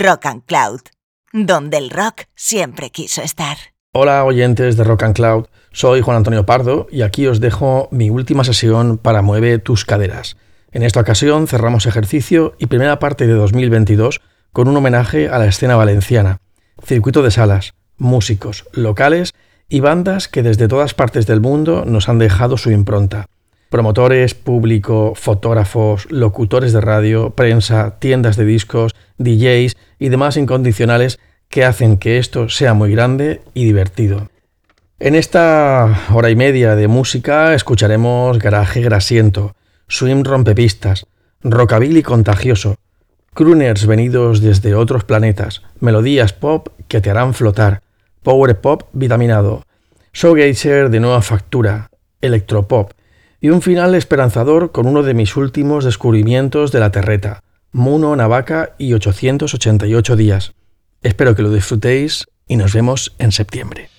Rock and Cloud, donde el rock siempre quiso estar. Hola oyentes de Rock and Cloud, soy Juan Antonio Pardo y aquí os dejo mi última sesión para Mueve tus caderas. En esta ocasión cerramos ejercicio y primera parte de 2022 con un homenaje a la escena valenciana, circuito de salas, músicos, locales y bandas que desde todas partes del mundo nos han dejado su impronta. Promotores, público, fotógrafos, locutores de radio, prensa, tiendas de discos, DJs y demás incondicionales que hacen que esto sea muy grande y divertido. En esta hora y media de música escucharemos garaje grasiento, swing rompepistas, rockabilly contagioso, crooners venidos desde otros planetas, melodías pop que te harán flotar, power pop vitaminado, showgazer de nueva factura, electropop, y un final esperanzador con uno de mis últimos descubrimientos de la terreta, Muno Navaca y 888 días. Espero que lo disfrutéis y nos vemos en septiembre.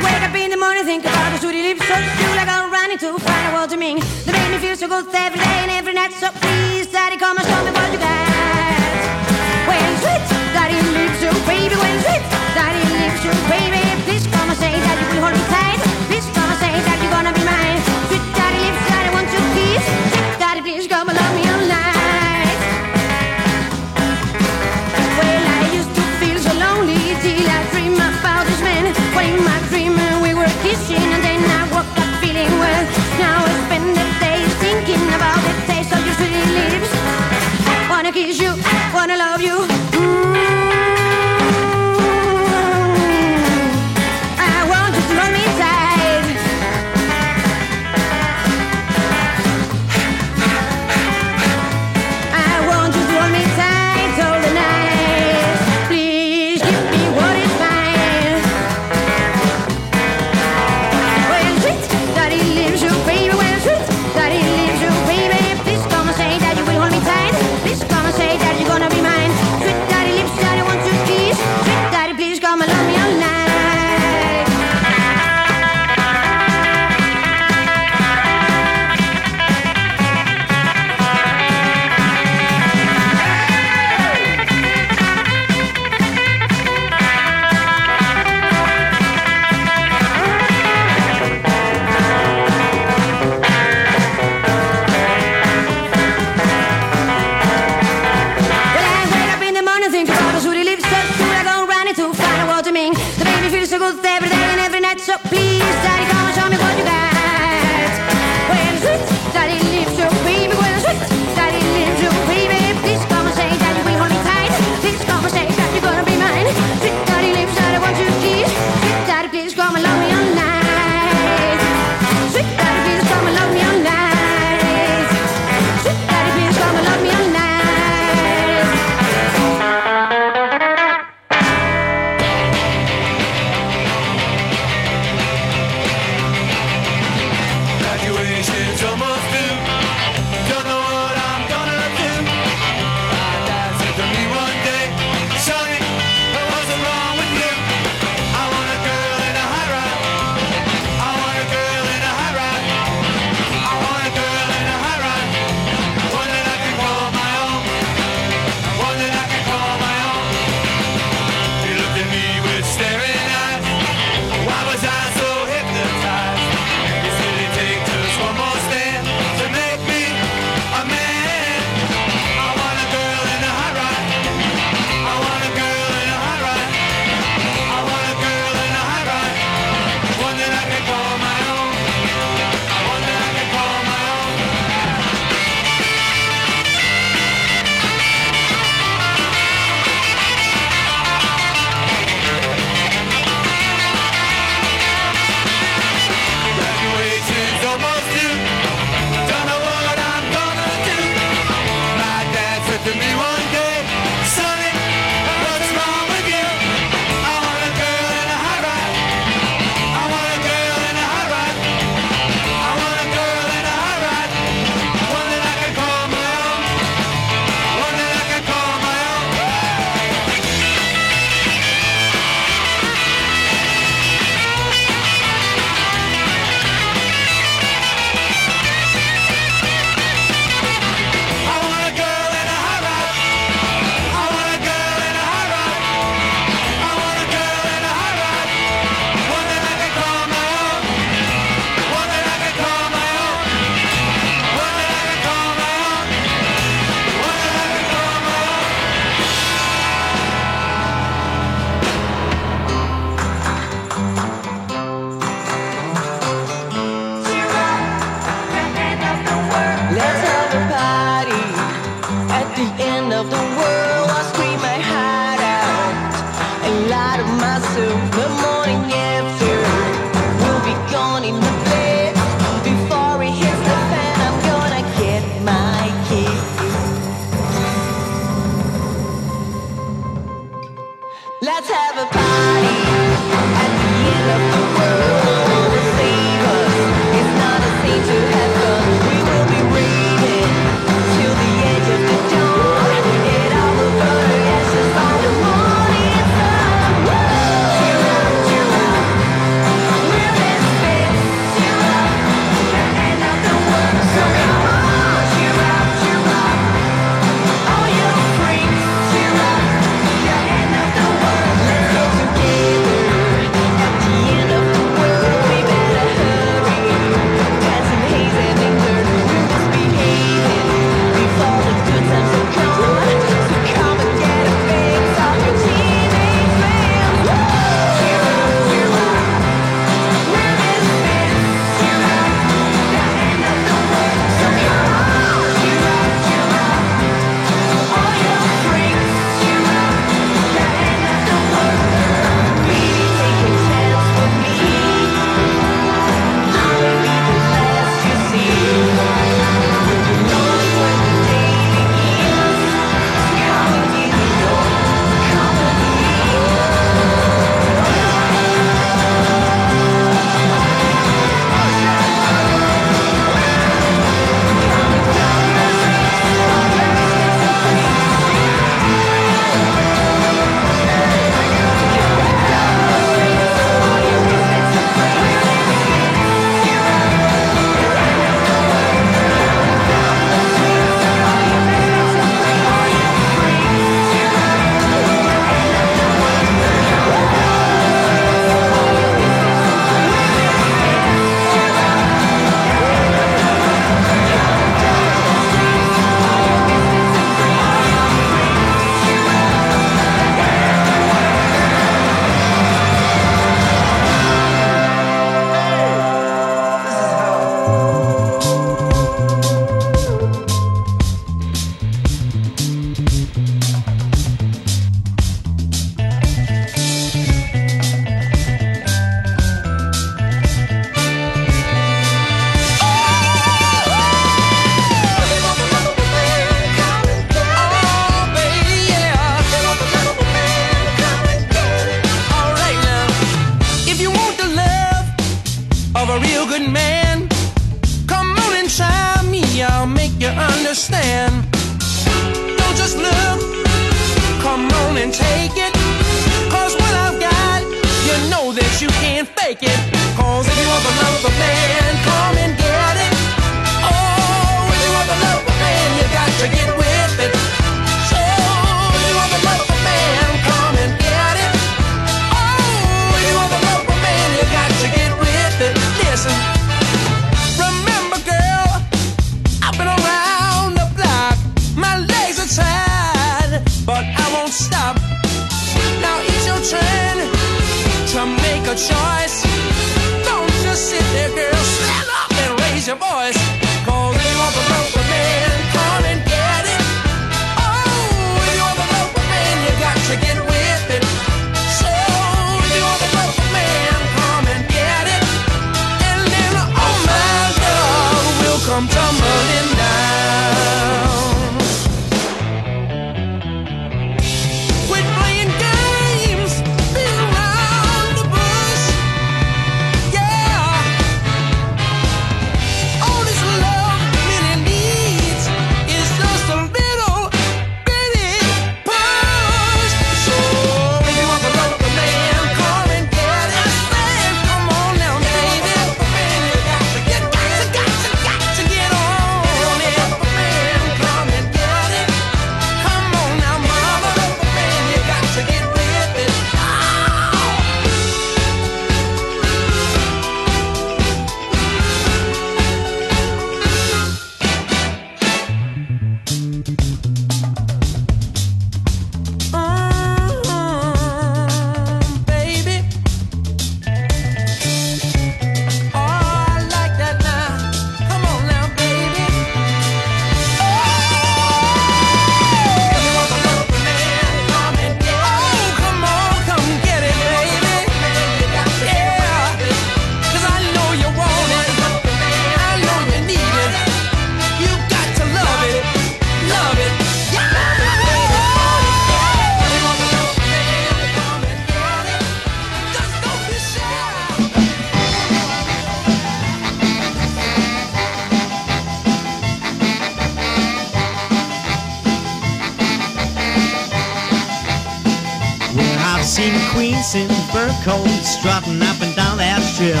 Fur strutting up and down that strip.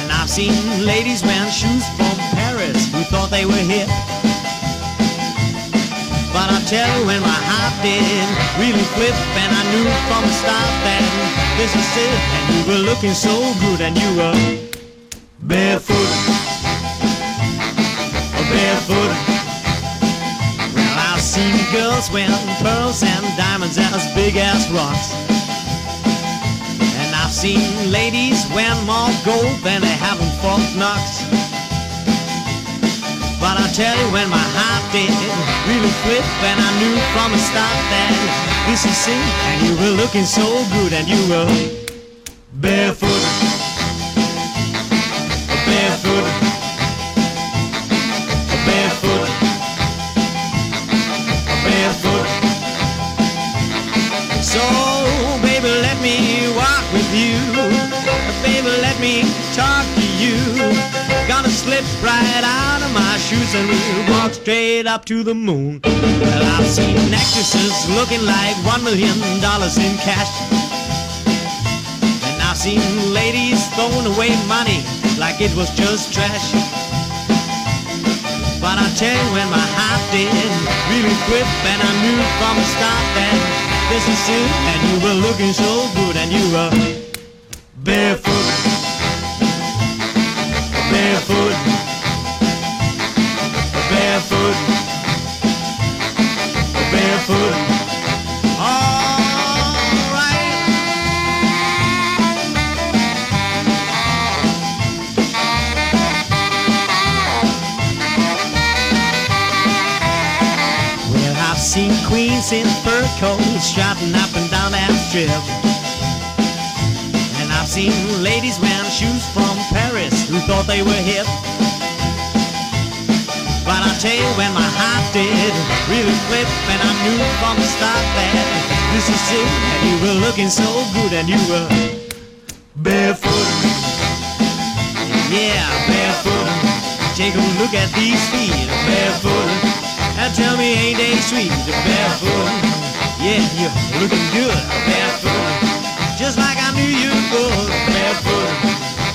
And I've seen ladies wearing shoes from Paris who thought they were hip. But I tell you when my heart did really flip and I knew from the start that this is it. And you were looking so good and you were barefoot. Oh, barefoot. Well, I've seen girls wearing pearls and diamonds as big as rocks. Seen ladies wearing more gold than they have in Fort Knox. But I tell you, when my heart did really flip, and I knew from the start that this is it, and you were looking so good, and you were and we'll walk straight up to the moon. Well, I've seen actresses looking like one million dollars in cash. And I've seen ladies throwing away money like it was just trash. But I tell you when my heart did really grip and I knew from the start that this is it and you were looking so good and you were barefoot, strip. And I've seen ladies wearing shoes from Paris who thought they were hip. But I tell you, when my heart did really flip, and I knew from the start that this is it, and you were looking so good, and you were barefoot. Yeah, barefoot. Take a look at these feet, barefoot. Now tell me, ain't they sweet, barefoot? Yeah, you're looking good, barefoot. Just like I knew you would, barefoot.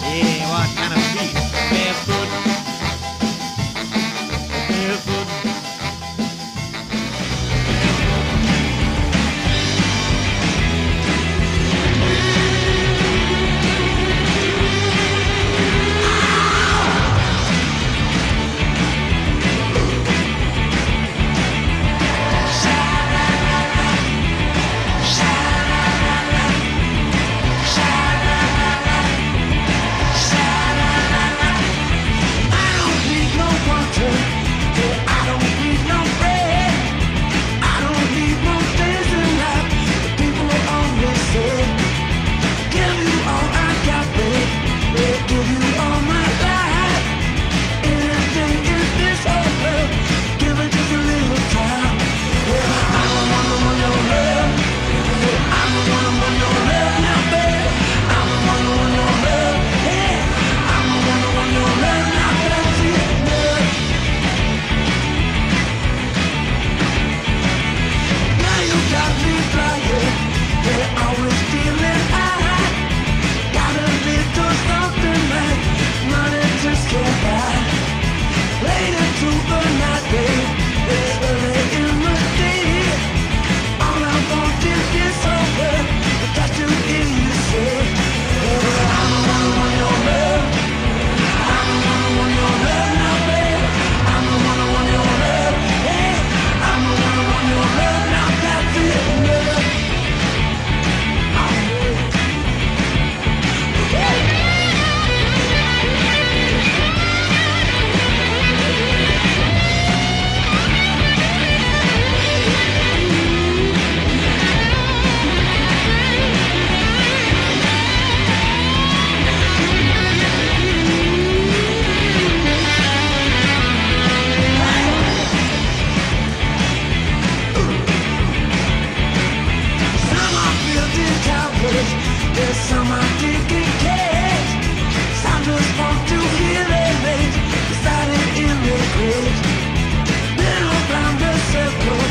Yeah, what kind of feet, barefoot? Barefoot. Too hard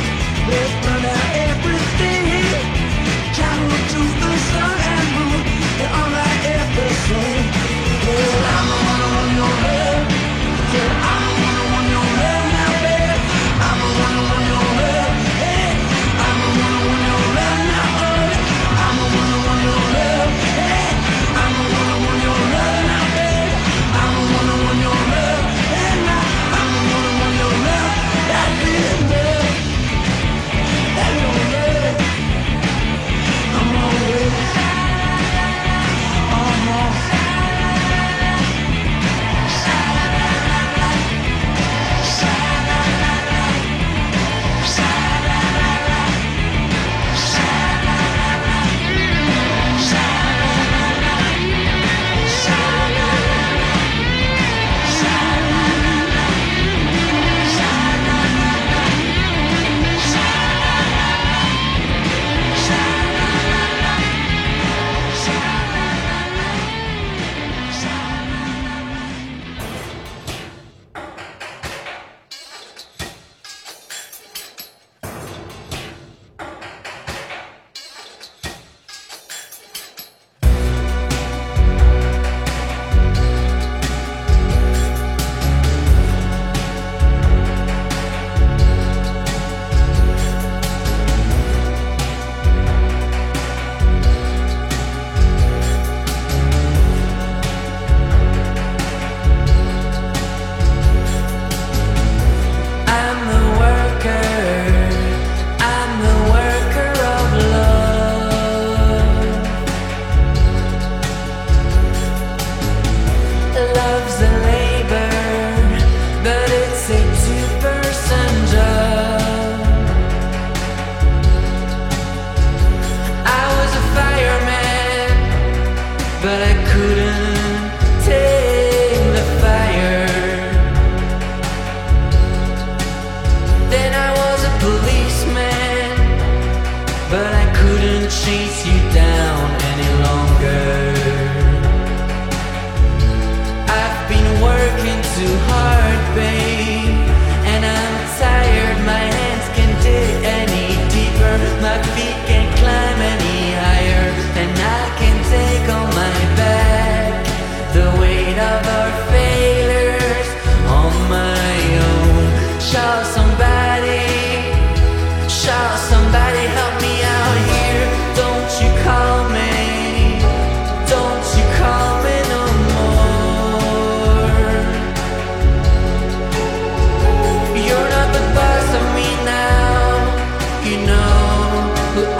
who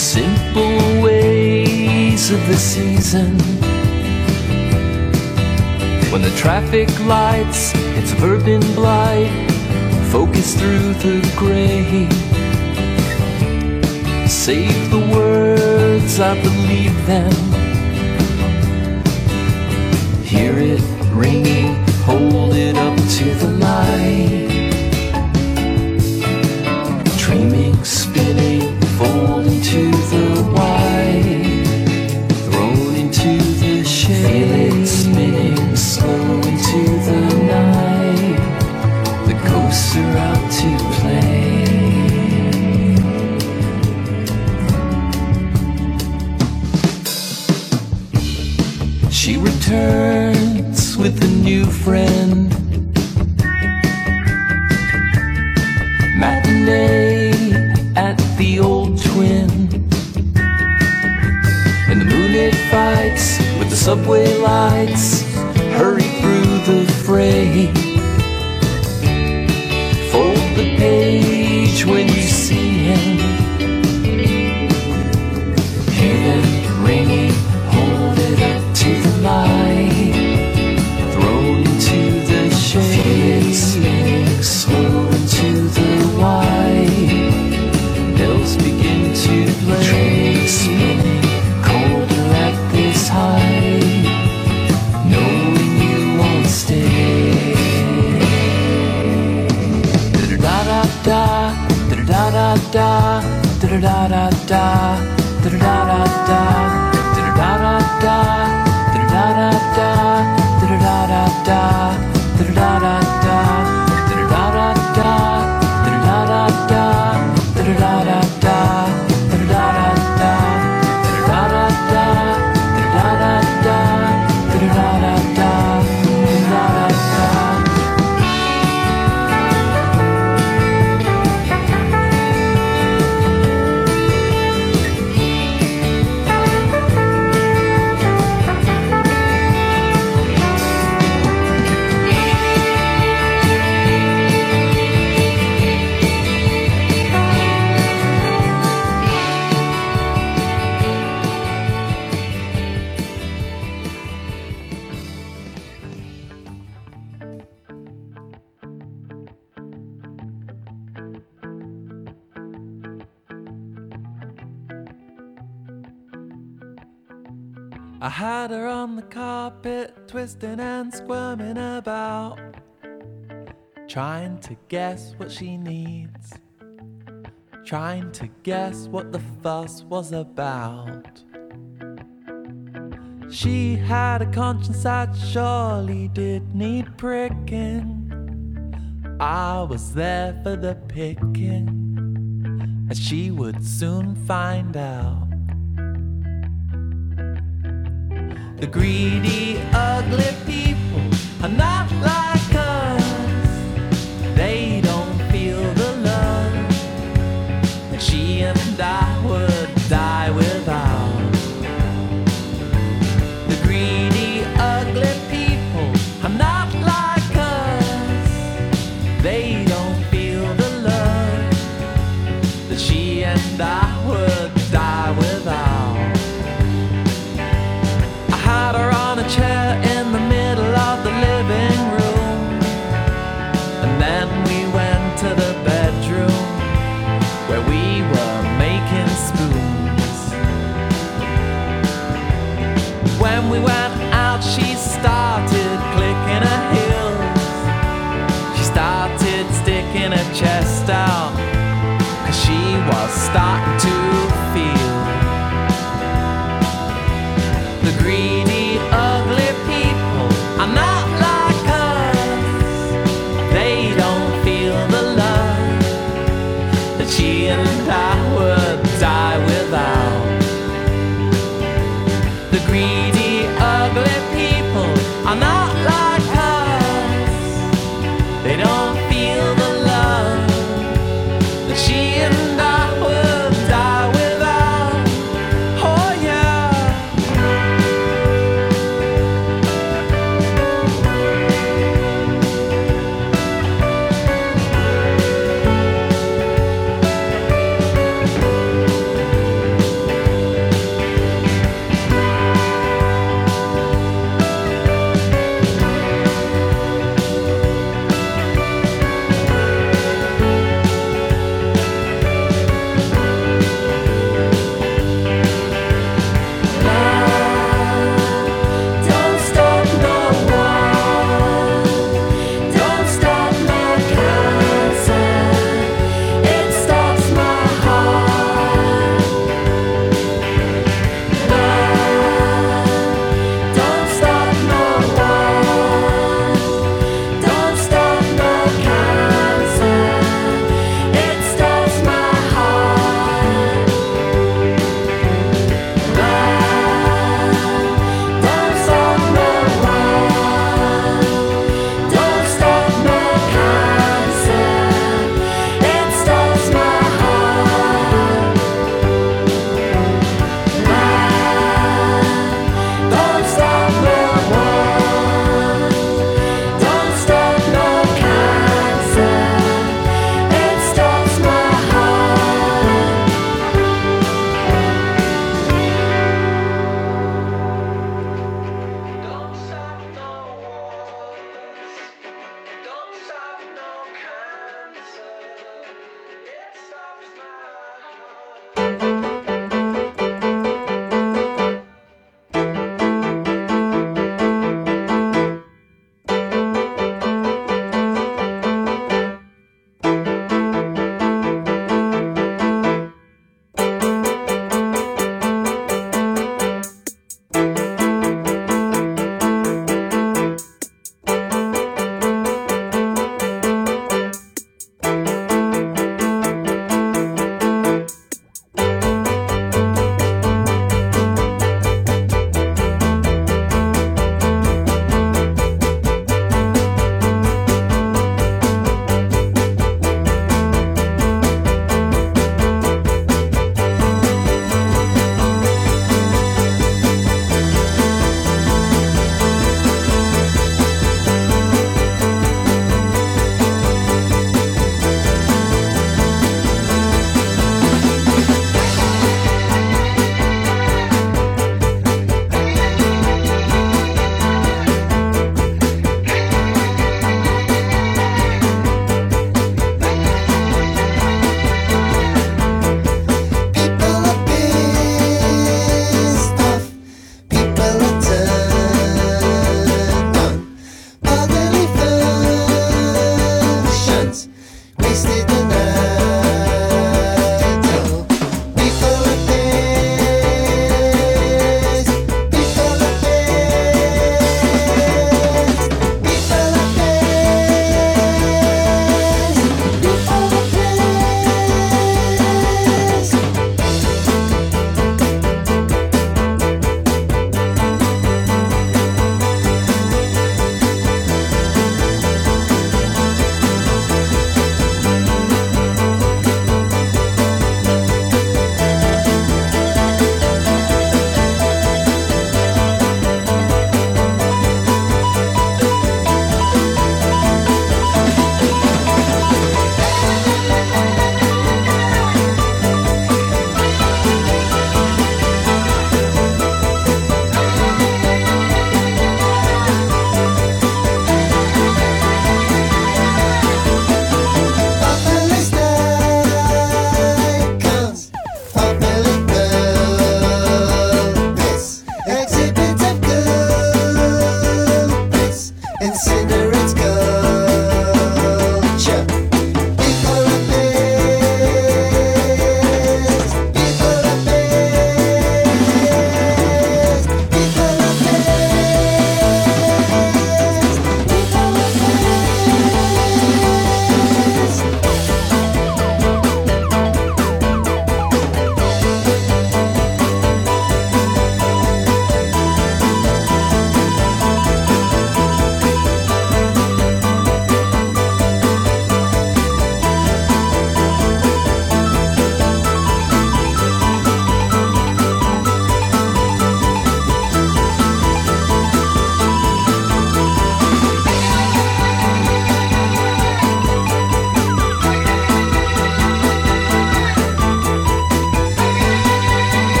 simple ways of the season when the traffic lights, it's urban blight, focus through the gray. Save the words, I believe them. Hear it ringing, hold it up to the light. Into the white thrown into the shade. Feel it spinning slow into the night. The ghosts are out to play. She returns with a new friend. Subway lights. Hurry through the fray. Fold the page when carpet, twisting and squirming about, trying to guess what she needs, trying to guess what the fuss was about. She had a conscience that surely did need pricking. I was there for the picking, and she would soon find out. The greedy, ugly people are not like